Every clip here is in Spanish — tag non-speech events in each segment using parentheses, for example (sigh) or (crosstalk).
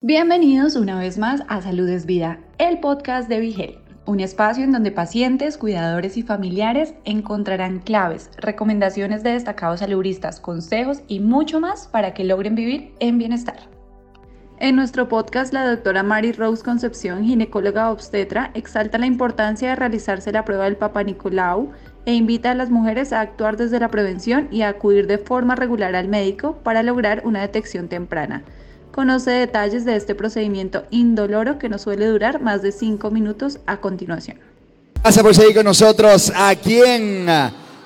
Bienvenidos una vez más a Salud es Vida, el podcast de Vigel, un espacio en donde pacientes, cuidadores y familiares encontrarán claves, recomendaciones de destacados saludistas, consejos y mucho más para que logren vivir en bienestar. En nuestro podcast, la doctora Mary Rose Concepción, ginecóloga obstetra, exalta la importancia de realizarse la prueba del Papa Nicolau e invita a las mujeres a actuar desde la prevención y a acudir de forma regular al médico para lograr una detección temprana. Conoce detalles de este procedimiento indoloro que no suele durar más de 5 minutos a continuación. Gracias por seguir con nosotros aquí en,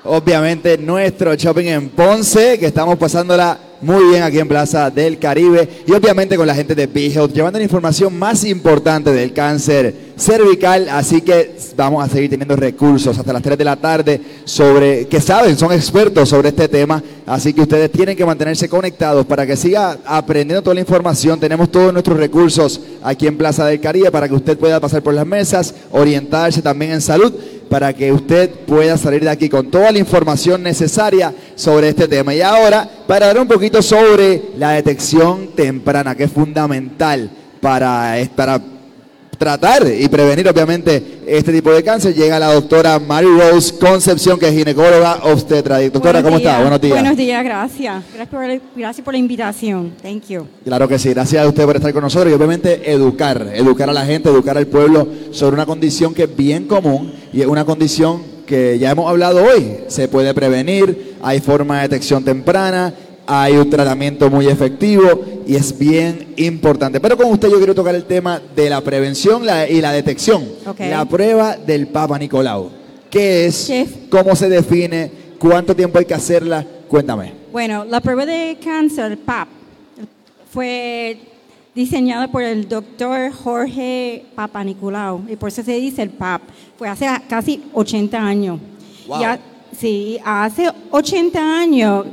obviamente, nuestro shopping en Ponce, que estamos pasándola muy bien aquí en Plaza del Caribe. Y obviamente con la gente de B-Health, llevando la información más importante del cáncer cervical, así que vamos a seguir teniendo recursos hasta las 3 de la tarde sobre, que saben, son expertos sobre este tema, así que ustedes tienen que mantenerse conectados para que siga aprendiendo toda la información, tenemos todos nuestros recursos aquí en Plaza del Caribe para que usted pueda pasar por las mesas, orientarse también en salud para que usted pueda salir de aquí con toda la información necesaria sobre este tema. Y ahora, para dar un poquito sobre la detección temprana, que es fundamental para, para tratar y prevenir obviamente este tipo de cáncer. Llega la doctora Mary Rose Concepción, que es ginecóloga obstetra. Doctora, ¿cómo está? Buenos días. Buenos días, gracias. Gracias por, la invitación. Thank you. Claro que sí, gracias a usted por estar con nosotros y obviamente educar, educar a la gente, educar al pueblo sobre una condición que es bien común y es una condición que ya hemos hablado hoy. Se puede prevenir, hay forma de detección temprana hay un tratamiento muy efectivo y es bien importante. Pero con usted yo quiero tocar el tema de la prevención y la detección. La prueba del Papa Nicolau. ¿Qué es? ¿Cómo se define? ¿Cuánto tiempo hay que hacerla? Cuéntame. Bueno, la prueba de cáncer, PAP, fue diseñada por el doctor Jorge Papa Nicolau y por eso se dice el PAP. Fue hace casi 80 años. Ya, sí, hace 80 años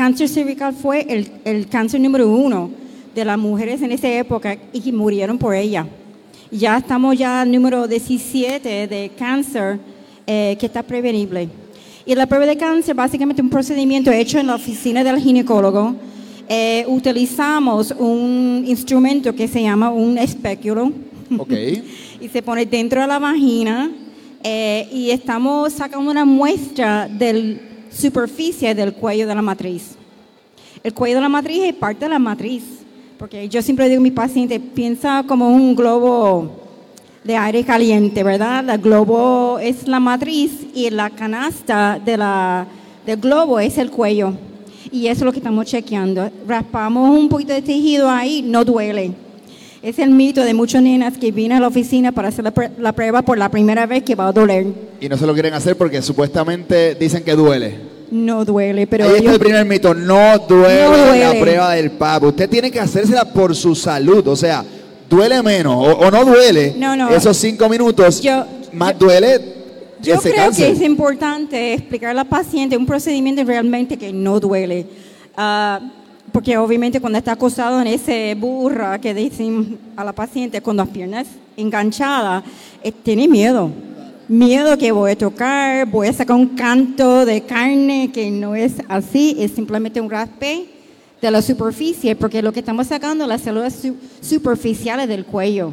cáncer cervical fue el, cáncer número uno de las mujeres en esa época y que murieron por ella. Ya estamos ya al número 17 de cáncer eh, que está prevenible. Y la prueba de cáncer básicamente un procedimiento hecho en la oficina del ginecólogo. Eh, utilizamos un instrumento que se llama un espéculo. Okay. (laughs) y se pone dentro de la vagina eh, y estamos sacando una muestra del superficie del cuello de la matriz. El cuello de la matriz es parte de la matriz, porque yo siempre digo a mi paciente, piensa como un globo de aire caliente, ¿verdad? El globo es la matriz y la canasta de la, del globo es el cuello. Y eso es lo que estamos chequeando. Raspamos un poquito de tejido ahí, no duele. Es el mito de muchas nenas que vienen a la oficina para hacer la, prueba por la primera vez que va a doler. Y no se lo quieren hacer porque supuestamente dicen que duele. No duele, pero... Ahí está el primer mito, no duele, la prueba del PAP. Usted tiene que hacérsela por su salud, o sea, duele menos o, no duele no, no. esos cinco minutos, más duele yo creo que es importante explicar a la paciente un procedimiento realmente que no duele. Uh, porque obviamente cuando está acostado en ese burra que dicen a la paciente con las piernas enganchadas, eh, tiene miedo. Miedo que voy a tocar, voy a sacar un canto de carne que no es así, es simplemente un raspe de la superficie, porque lo que estamos sacando las células superficiales del cuello.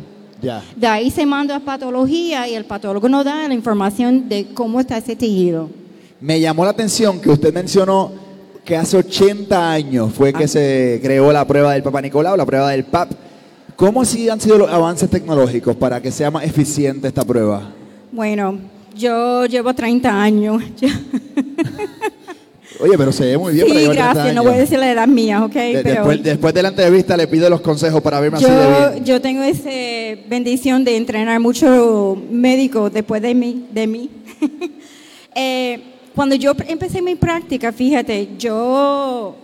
De ahí se manda a patología y el patólogo nos da la información de cómo está ese tejido. Me llamó la atención que usted mencionó que hace 80 años fue que ah. se creó la prueba del Papa Nicolau, la prueba del PAP. ¿Cómo así han sido los avances tecnológicos para que sea más eficiente esta prueba? Bueno, yo llevo 30 años. (laughs) Oye, pero se ve muy bien sí, para gracias. No voy a decir la edad mía, ¿ok? después, después, de la entrevista le pido los consejos para verme yo, así de bien. Yo tengo esa bendición de entrenar mucho médico después de mí. De mí. (laughs) eh, cuando yo empecé mi práctica, fíjate, yo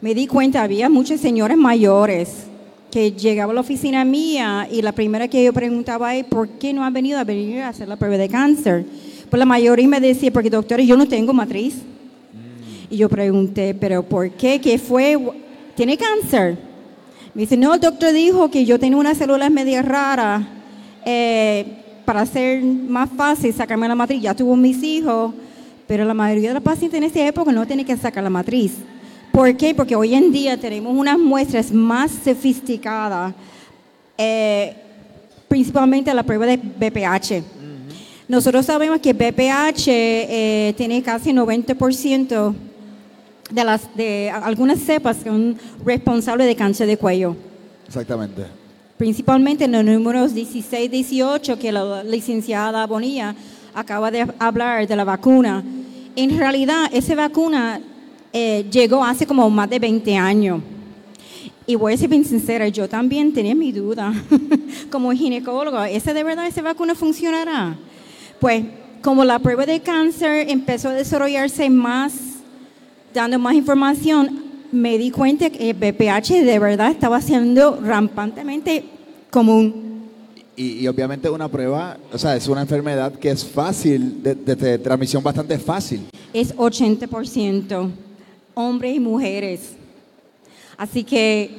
me di cuenta, había muchas señoras mayores que llegaban a la oficina mía y la primera que yo preguntaba es, ¿por qué no han venido a venir a hacer la prueba de cáncer? Pues la mayoría me decía, porque doctora, yo no tengo matriz. Y yo pregunté, ¿pero por qué? ¿Qué fue? ¿Tiene cáncer? Me dice, no, el doctor dijo que yo tengo unas células medio raras eh, para hacer más fácil sacarme la matriz. Ya tuvo mis hijos pero la mayoría de los pacientes en esa época no tienen que sacar la matriz. ¿Por qué? Porque hoy en día tenemos unas muestras más sofisticadas eh, principalmente la prueba de BPH. Nosotros sabemos que BPH eh, tiene casi 90% de, las, de algunas cepas que son responsables de cáncer de cuello. Exactamente. Principalmente en los números 16, 18 que la licenciada Bonilla acaba de hablar de la vacuna. En realidad, esa vacuna eh, llegó hace como más de 20 años. Y voy a ser bien sincera, yo también tenía mi duda (laughs) como ginecólogo, ¿esa de verdad esa vacuna funcionará? Pues como la prueba de cáncer empezó a desarrollarse más, dando más información, me di cuenta que el BPH de verdad estaba siendo rampantemente común. Y, y obviamente una prueba, o sea, es una enfermedad que es fácil, de, de- de transmisión bastante fácil. es 80% hombres y mujeres. Así que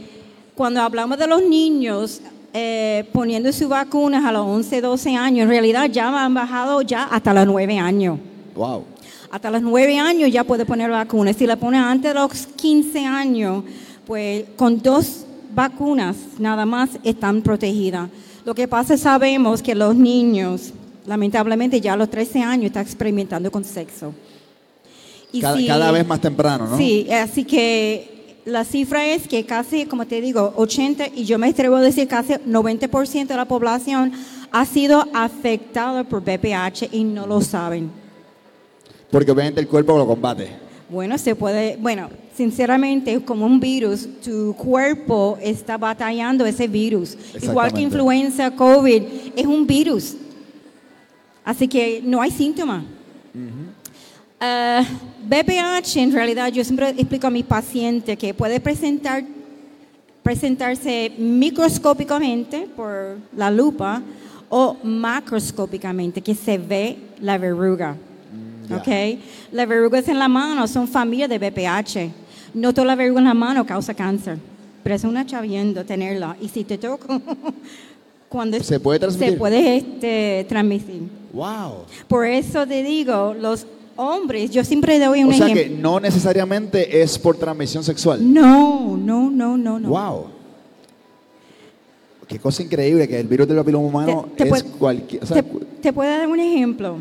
cuando hablamos de los niños eh, poniendo sus vacunas a los 11, 12 años, en realidad ya han bajado ya hasta los 9 años. Wow. Hasta los 9 años ya puede poner vacunas. Si la pone antes de los 15 años, pues con dos vacunas nada más están protegidas. Lo que pasa es sabemos que los niños, lamentablemente ya a los 13 años, están experimentando con sexo. Y Cada, si- cada vez más temprano, ¿no? Sí, así que la cifra es que casi, como te digo, 80, y yo me atrevo a decir casi 90% de la población ha sido afectada por BPH y no lo saben. Porque obviamente el cuerpo lo combate. Bueno, se puede, bueno, sinceramente, es como un virus, tu cuerpo está batallando ese virus. Igual que influenza, COVID, es un virus. Así que no hay síntoma. BPH, en realidad, yo siempre explico a mis pacientes que puede presentar, presentarse microscópicamente por la lupa o macroscópicamente, que se ve la verruga. Ya. ¿ok? Las verrugas en la mano son familia de BPH. No toda la verruga en la mano causa cáncer, pero es una chaviendo tenerla. Y si te toco, (laughs) cuando ¿Se puede transmitir? Se puede este, transmitir. Wow. Por eso te digo, los hombres, yo siempre doy un O sea ejemplo. que no necesariamente es por transmisión sexual. No, no, no, no, no. Wow. Qué cosa increíble que el virus del papiloma humano Te- te es cualquier. o sea, te, te puedo dar un ejemplo.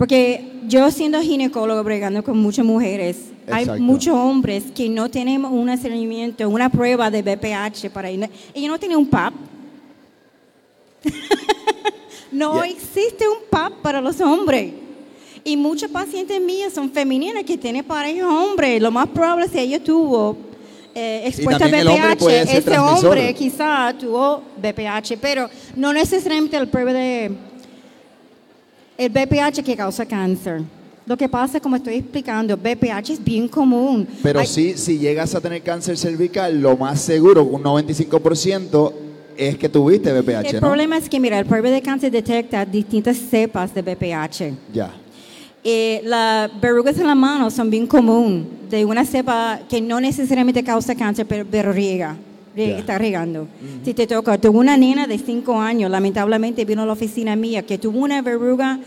Porque yo siendo ginecólogo bregando con muchas mujeres, Exacto. hay muchos hombres que no tenemos un seguimiento, una prueba de BPH para ir. Ellos no tienen un PAP. (laughs) no existe un PAP para los hombres. Y muchas pacientes mías son femeninas que tienen pareja hombre. Lo más probable es que ella tuvo eh, expuesta a hombre BPH. Ese hombre quizá tuvo BPH, pero no necesariamente el prueba de el BPH que causa cáncer. Lo que pasa, como estoy explicando, BPH es bien común. pero Hay- sí, si llegas a tener cáncer cervical, lo más seguro, un 95%, es que tuviste BPH, El ¿no? problema es que, mira, el prueba de cáncer detecta distintas cepas de BPH. Ya. Eh, las verrugas en la mano son bien común, de una cepa que no necesariamente causa cáncer, pero, pero Ya. está regando. Si te toca, tuve una nena de 5 años, lamentablemente vino a la oficina mía, que tuvo una verruga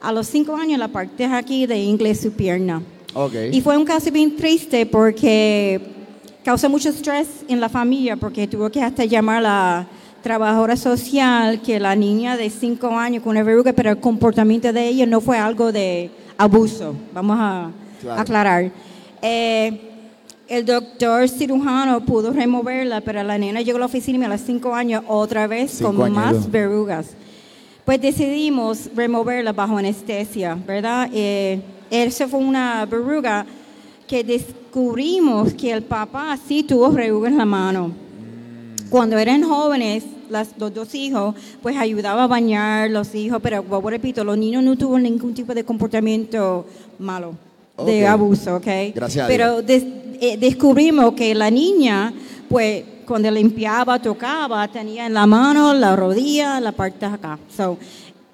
a los 5 años la parte aquí de inglés su pierna. Ok. Y fue un caso bien triste porque causó mucho estrés en la familia, porque tuvo que hasta llamar a la trabajadora social que la niña de 5 años con una verruga, pero el comportamiento de ella no fue algo de abuso, vamos a Claro. aclarar. Eh, el doctor cirujano pudo removerla, pero la nena llegó a la oficina a los 5 años otra vez Cinco con años, más verrugas. Pues decidimos removerla bajo anestesia, ¿verdad? Eh, eso fue una verruga que descubrimos que el papá sí tuvo verrugas en la mano. Cuando eran jóvenes, las, los dos hijos, pues ayudaba a bañar los hijos, pero como repito, los niños no tuvieron ningún tipo de comportamiento malo, de Ok. abuso, ¿ok? Gracias a Pero des- eh, descubrimos que la niña, pues cuando limpiaba, tocaba, tenía en la mano, la rodilla, la parte de acá. So,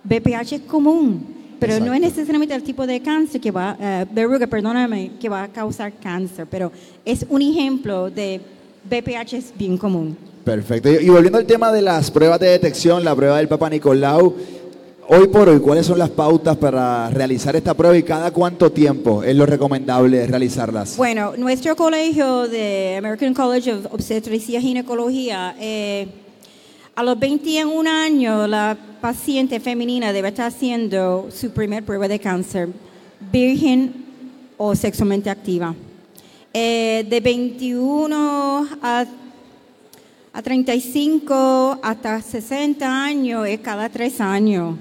BPH es común, pero no es Exacto. necesariamente el tipo de cáncer que va, eh, verruga, perdóname, que va a causar cáncer, pero es un ejemplo de BPH es bien común. Perfecto. Y, y volviendo al tema de las pruebas de detección, la prueba del Papa Nicolau, hoy por hoy, ¿cuáles son las pautas para realizar esta prueba y cada cuánto tiempo es lo recomendable realizarlas? Bueno, nuestro colegio de American College of Obstetricia y Ginecología, eh, a los 21 años la paciente femenina debe estar haciendo su primer prueba de cáncer, virgen o sexualmente activa. Eh, de 21 a, a 35 hasta 60 años es cada tres años.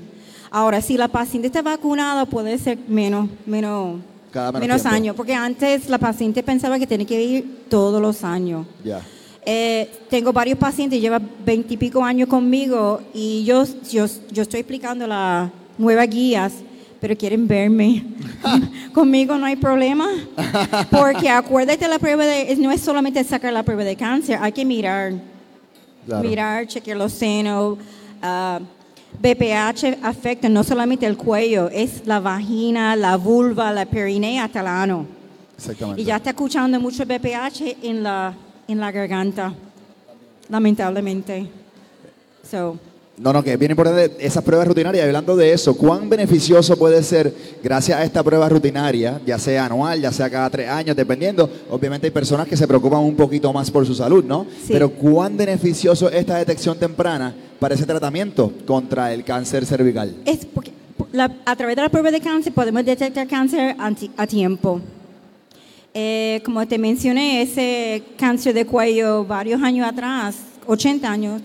Ahora, si la paciente está vacunada, puede ser menos, menos, Cada menos menos años, porque antes la paciente pensaba que tenía que ir todos los años. Ya. Eh, tengo varios pacientes, lleva veintipico años conmigo y yo, yo, yo estoy explicando las nuevas guías, pero quieren verme. (laughs) conmigo no hay problema, porque acuérdate la prueba de, no es solamente sacar la prueba de cáncer, hay que mirar, Claro. mirar, chequear los senos. ah, BPH afecta no solamente el cuello, es la vagina, la vulva, la perinea hasta el ano. Exactamente. Y ya está escuchando mucho BPH en la, en la garganta, lamentablemente. So, No, no, que es bien importante esas pruebas rutinarias. Hablando de eso, ¿cuán beneficioso puede ser gracias a esta prueba rutinaria, ya sea anual, ya sea cada tres años, dependiendo? Obviamente hay personas que se preocupan un poquito más por su salud, ¿no? Sí. Pero ¿cuán beneficioso es esta detección temprana para ese tratamiento contra el cáncer cervical? es porque a través de la prueba de cáncer podemos detectar cáncer a tiempo. Eh, como te mencioné, ese cáncer de cuello varios años atrás, 80 años,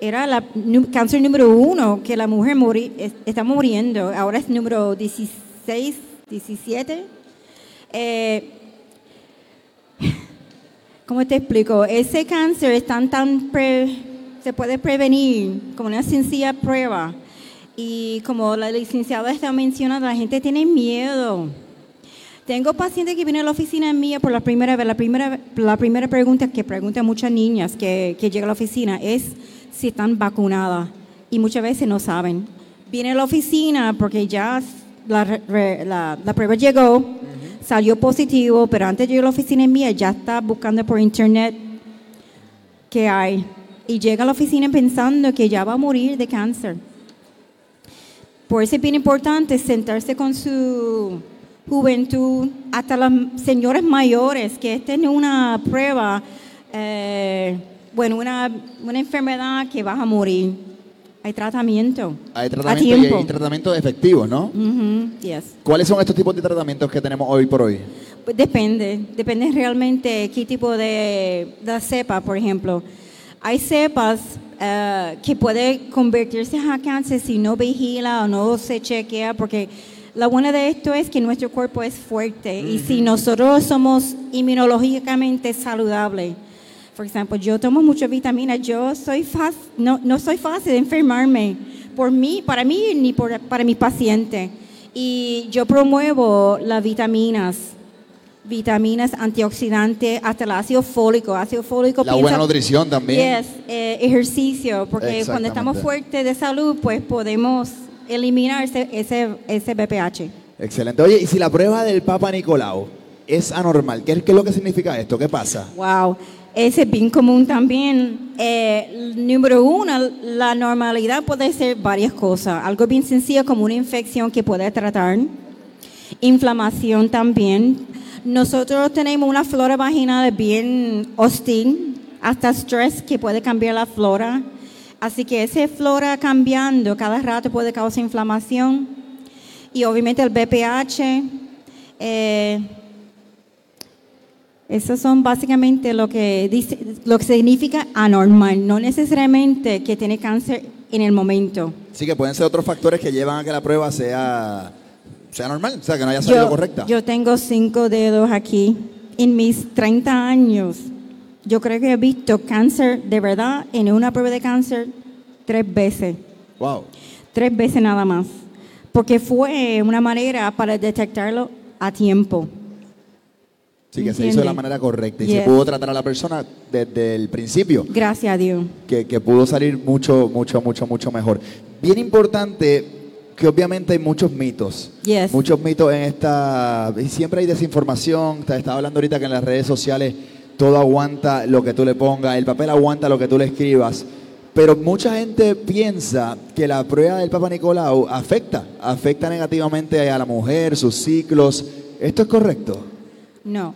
era el cáncer número uno que la mujer es- está muriendo. Ahora es número 16, 17. Eh, (laughs) ¿Cómo te explico? Ese cáncer es tan, tan pre- se puede prevenir con una sencilla prueba. Y como la licenciada está mencionando, la gente tiene miedo. Tengo pacientes que vienen a la oficina mía por la primera vez. La primera, la primera pregunta que preguntan muchas niñas que, que llegan a la oficina es si están vacunadas. Y muchas veces no saben. Viene a la oficina porque ya la, la- la prueba llegó, salió positivo, pero antes de llegar a la oficina mía ya está buscando por internet qué hay. Y llega a la oficina pensando que ya va a morir de cáncer. Por eso es bien importante sentarse con su juventud, hasta las señoras mayores, que esta es una prueba, eh, bueno, una, una enfermedad que vas a morir. Hay tratamiento. Hay a tratamientos y tiempo. hay tratamientos efectivos, ¿no? Ujú, yes. ¿Cuáles son estos tipos de tratamientos que tenemos hoy por hoy? Pues depende, depende realmente qué tipo de, de cepa, por ejemplo. Hay cepas eh, que puede convertirse a cáncer si no vigila o no se chequea, porque la buena de esto es que nuestro cuerpo es fuerte y si nosotros somos inmunológicamente saludables, por ejemplo, yo tomo muchas vitaminas, yo soy fácil, no, no soy fácil de enfermarme por mí, para mí ni por, para mis pacientes. Y yo promuevo las vitaminas, vitaminas antioxidantes, hasta el ácido fólico. Ácido fólico La piensa- buena nutrición también. Yes, eh, ejercicio, porque cuando estamos fuertes de salud, pues podemos eliminar ese, ese, ese BPH. Excelente. Oye, y si la prueba del Papa Nicolau es anormal, ¿qué, qué es lo que significa esto? ¿Qué pasa? Wow, ese es bien común también. Eh, número uno, la normalidad puede ser varias cosas. Algo bien sencillo como una infección que puede tratar, inflamación también. Nosotros tenemos una flora vaginal bien hostil, hasta estrés que puede cambiar la flora. Así que esa flora cambiando cada rato puede causar inflamación. Y obviamente el BPH. eh, esos son básicamente lo que dice, lo que significa anormal, no necesariamente que tiene cáncer en el momento. Sí, que pueden ser otros factores que llevan a que la prueba sea, sea normal, o sea, que no haya salido correcta. yo tengo cinco dedos aquí. En mis 30 años, yo creo que he visto cáncer de verdad en una prueba de cáncer tres veces. wow. Tres veces nada más. Porque fue una manera para detectarlo a tiempo. Sí, que se hizo de la manera correcta y Yes. se pudo tratar a la persona desde el principio. Gracias a Dios. que, que pudo salir mucho, mucho, mucho, mucho mejor. Bien importante que obviamente hay muchos mitos. Yes. Muchos mitos en esta... Y siempre hay desinformación. Te estaba hablando ahorita que en las redes sociales todo aguanta lo que tú le pongas, el papel aguanta lo que tú le escribas. Pero mucha gente piensa que la prueba del Papa Nicolau afecta, afecta negativamente a la mujer, sus ciclos. ¿Esto es correcto? No.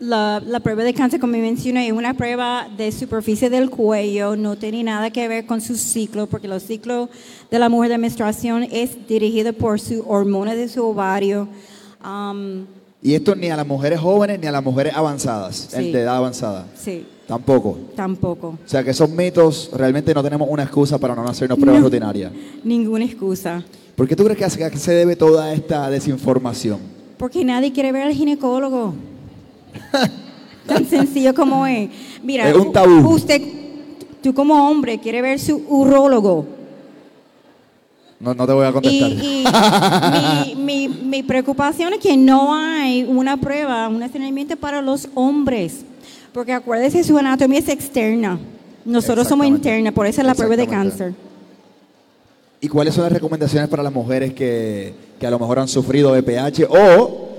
La, la prueba de cáncer, como mencioné, es una prueba de superficie del cuello, no tiene nada que ver con su ciclo, porque los ciclos de la mujer de menstruación es dirigido por su hormona de su ovario. Um, Y esto ni a las mujeres jóvenes ni a las mujeres avanzadas, Sí. de edad avanzada. sí, Tampoco. tampoco. O sea que esos mitos realmente no tenemos una excusa para no hacernos pruebas No. rutinarias. (laughs) Ninguna excusa. ¿Por qué tú crees que se debe toda esta desinformación? Porque nadie quiere ver al ginecólogo. Tan sencillo como es. Mira, Es un tabú. u- usted, tú como hombre, quiere ver su urólogo. No, no te voy a contestar. y (laughs) mi, mi, mi preocupación es que no hay una prueba, un entrenamiento para los hombres. Porque acuérdese, su anatomía es externa. Nosotros somos interna, por eso es la prueba de cáncer. ¿Y cuáles son las recomendaciones para las mujeres que, que a lo mejor han sufrido BPH o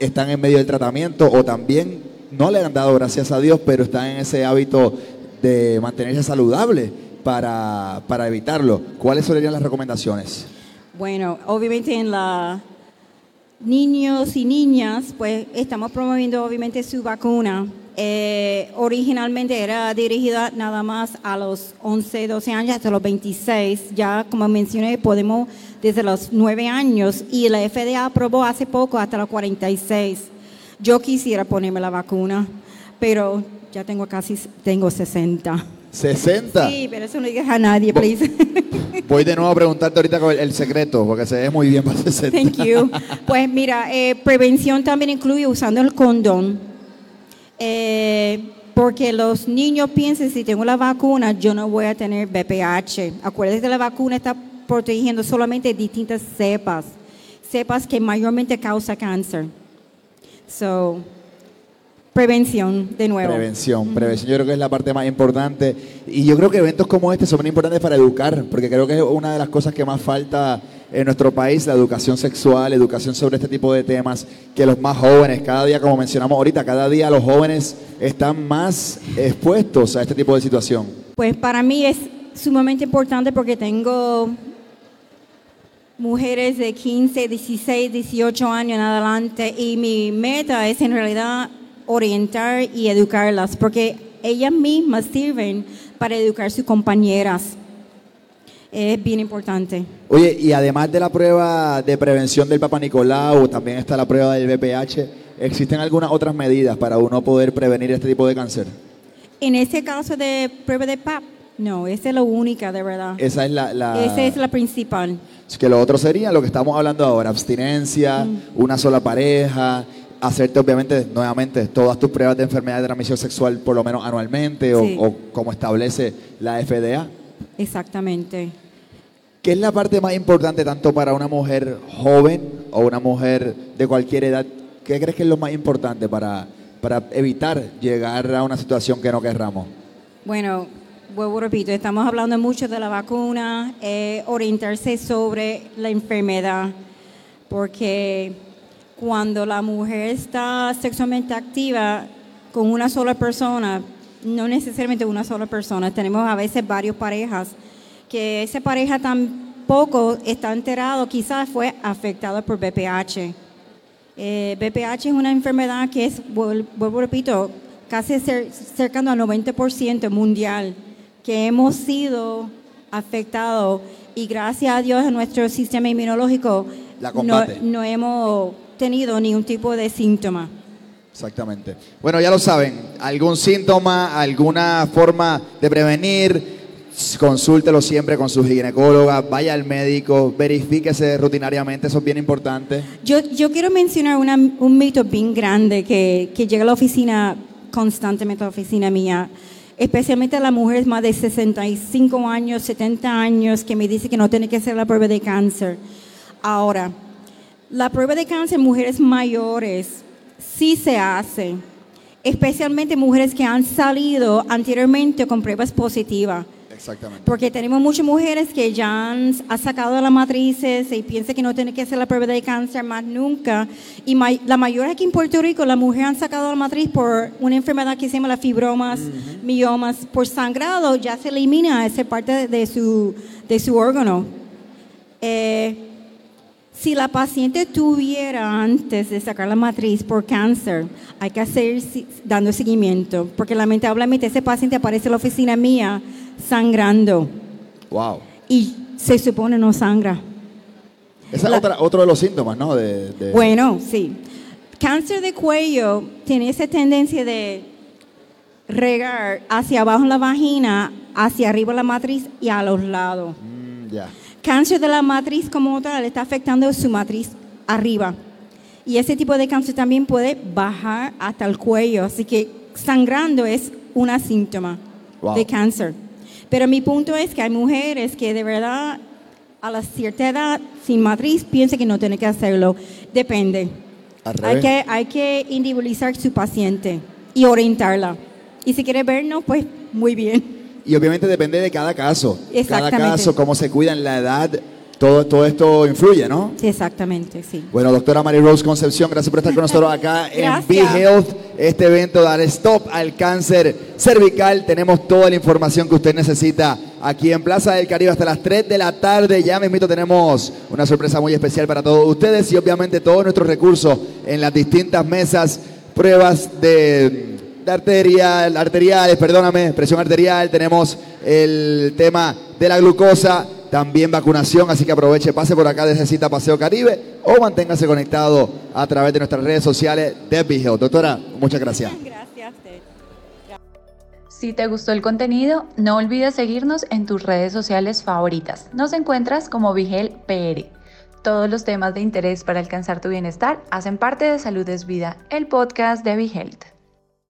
están en medio del tratamiento o también no le han dado gracias a Dios, pero están en ese hábito de mantenerse saludable para, para evitarlo? ¿Cuáles serían las recomendaciones? Bueno, obviamente en la niños y niñas, pues estamos promoviendo obviamente su vacuna. Eh, originalmente era dirigida nada más a los 11, 12 años hasta los 26. Ya, como mencioné, podemos desde los 9 años y la FDA aprobó hace poco hasta los 46. Yo quisiera ponerme la vacuna, pero ya tengo casi tengo 60. 60. Sí, pero eso no digas a nadie, please. (laughs) Voy de nuevo a preguntarte ahorita el, el secreto, porque se ve muy bien para 60. Thank you. Pues mira, eh, prevención también incluye usando el condón. Eh, porque los niños piensan, si tengo la vacuna, yo no voy a tener BPH. Acuérdense, la vacuna está protegiendo solamente distintas cepas. Cepas que mayormente causa cáncer. So, prevención, de nuevo. Prevención, prevención yo creo que es la parte más importante y yo creo que eventos como este son muy importantes para educar, porque creo que es una de las cosas que más falta en nuestro país, la educación sexual, educación sobre este tipo de temas, que los más jóvenes, cada día, como mencionamos ahorita, cada día los jóvenes están más expuestos a este tipo de situación. Pues para mí es sumamente importante porque tengo mujeres de 15, 16, 18 años en adelante y mi meta es en realidad orientar y educarlas porque ellas mismas sirven para educar sus compañeras. Es bien importante. Oye, y además de la prueba de prevención del Papa Nicolau, también está la prueba del VPH, ¿existen algunas otras medidas para uno poder prevenir este tipo de cáncer? En este caso de prueba de PAP, no, esa es la única de verdad. Esa es la... la- Esa es la principal. Que lo otro sería lo que estamos hablando ahora, abstinencia, una sola pareja, hacerte obviamente nuevamente todas tus pruebas de enfermedad de transmisión sexual por lo menos anualmente o, Sí. o como establece la FDA. Exactamente. ¿Qué es la parte más importante tanto para una mujer joven o una mujer de cualquier edad? ¿Qué crees que es lo más importante para, para evitar llegar a una situación que no querramos? Bueno, vuelvo repito, estamos hablando mucho de la vacuna, eh, orientarse sobre la enfermedad, porque cuando la mujer está sexualmente activa con una sola persona, no necesariamente una sola persona, tenemos a veces varias parejas, que esa pareja tampoco está enterado, quizás fue afectada por BPH. Eh, BPH es una enfermedad que es, vuel- vuelvo repito, casi cer- cercano al 90% mundial, que hemos sido afectados y gracias a Dios en nuestro sistema inmunológico no, no hemos tenido ningún tipo de síntoma. Exactamente. Bueno, ya lo saben, algún síntoma, alguna forma de prevenir, consúltelo siempre con su ginecóloga, vaya al médico, verifíquese rutinariamente, eso es bien importante. Yo, yo quiero mencionar una- un mito bien grande que, que llega a la oficina, constantemente a la oficina mía, especialmente a las mujeres más de 65 años, 70 años, que me dicen que no tienen que hacer la prueba de cáncer. Ahora, la prueba de cáncer en mujeres mayores sí se hace, especialmente mujeres que han salido anteriormente con pruebas positivas. Exactamente. Porque tenemos muchas mujeres que ya han, han sacado las matrices y piensan que no tienen que hacer la prueba de cáncer más nunca. Y may- la mayoría aquí en Puerto Rico, las mujeres han sacado la matriz por una enfermedad que se llama las fibromas, miomas. Por sangrado ya se elimina esa parte de, de su, de su órgano. Eh, si la paciente tuviera antes de sacar la matriz por cáncer, hay que hacer dando seguimiento, porque lamentablemente ese paciente aparece en la oficina mía sangrando Wow. y se supone no sangra. Ese es otro de los síntomas, ¿no? De, de- Bueno, sí. Cáncer de cuello tiene esa tendencia de regar hacia abajo en la vagina, hacia arriba la matriz y a los lados. Mm, ya. Cáncer de la matriz como tal está afectando su matriz arriba. Y ese tipo de cáncer también puede bajar hasta el cuello. Así que sangrando es una síntoma Wow. de cáncer. Pero mi punto es que hay mujeres que de verdad a la cierta edad sin matriz piensan que no tienen que hacerlo. Depende. Hay que, hay que individualizar su paciente y orientarla. Y si quiere vernos, pues muy bien. Y obviamente depende de cada caso. Cada caso, cómo se cuidan, la edad, todo, todo esto influye, ¿no? Exactamente, sí. Bueno, doctora Mary Rose Concepción, gracias por estar con nosotros acá (laughs) en. Be Health, este evento dar stop al cáncer cervical. Tenemos toda la información que usted necesita aquí en Plaza del Caribe hasta las 3 de la tarde. Ya mismito tenemos una sorpresa muy especial para todos ustedes y obviamente todos nuestros recursos en las distintas mesas, pruebas de arterial, arteriales, perdóname, presión arterial, tenemos el tema de la glucosa, también vacunación, así que aproveche, pase por acá desde Cita Paseo Caribe o manténgase conectado a través de nuestras redes sociales de Health. Doctora, muchas gracias. Si te gustó el contenido, no olvides seguirnos en tus redes sociales favoritas. Nos encuentras como Vigel PR. Todos los temas de interés para alcanzar tu bienestar hacen parte de Salud es Vida, el podcast de Vigelt.